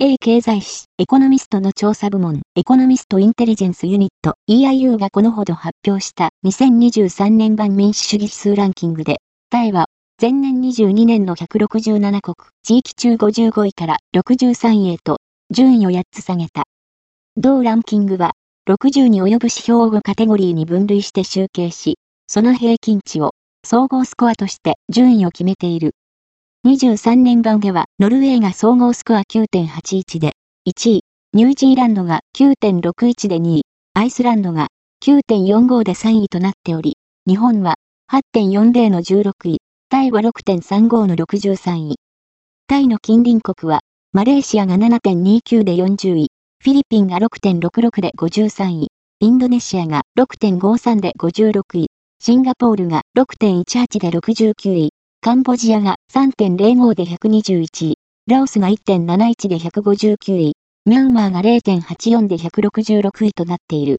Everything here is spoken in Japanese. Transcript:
A 経済誌エコノミストの調査部門エコノミストインテリジェンスユニット EIU がこのほど発表した2023年版民主主義指数ランキングで、タイは前年22年の167国地域中55位から63位へと順位を8つ下げた。同ランキングは60に及ぶ指標を5カテゴリーに分類して集計し、その平均値を総合スコアとして順位を決めている。23年版では、ノルウェーが総合スコア9.81で1位、ニュージーランドが9.61で2位、アイスランドが9.45で3位となっており、日本は8.40の16位、タイは6.35の63位。タイの近隣国は、マレーシアが7.29で40位、フィリピンが6.66で53位、インドネシアが6.53で56位、シンガポールが6.18で69位、カンボジアが3.05で121位、ラオスが1.71で159位、ミャンマーが0.84で166位となっている。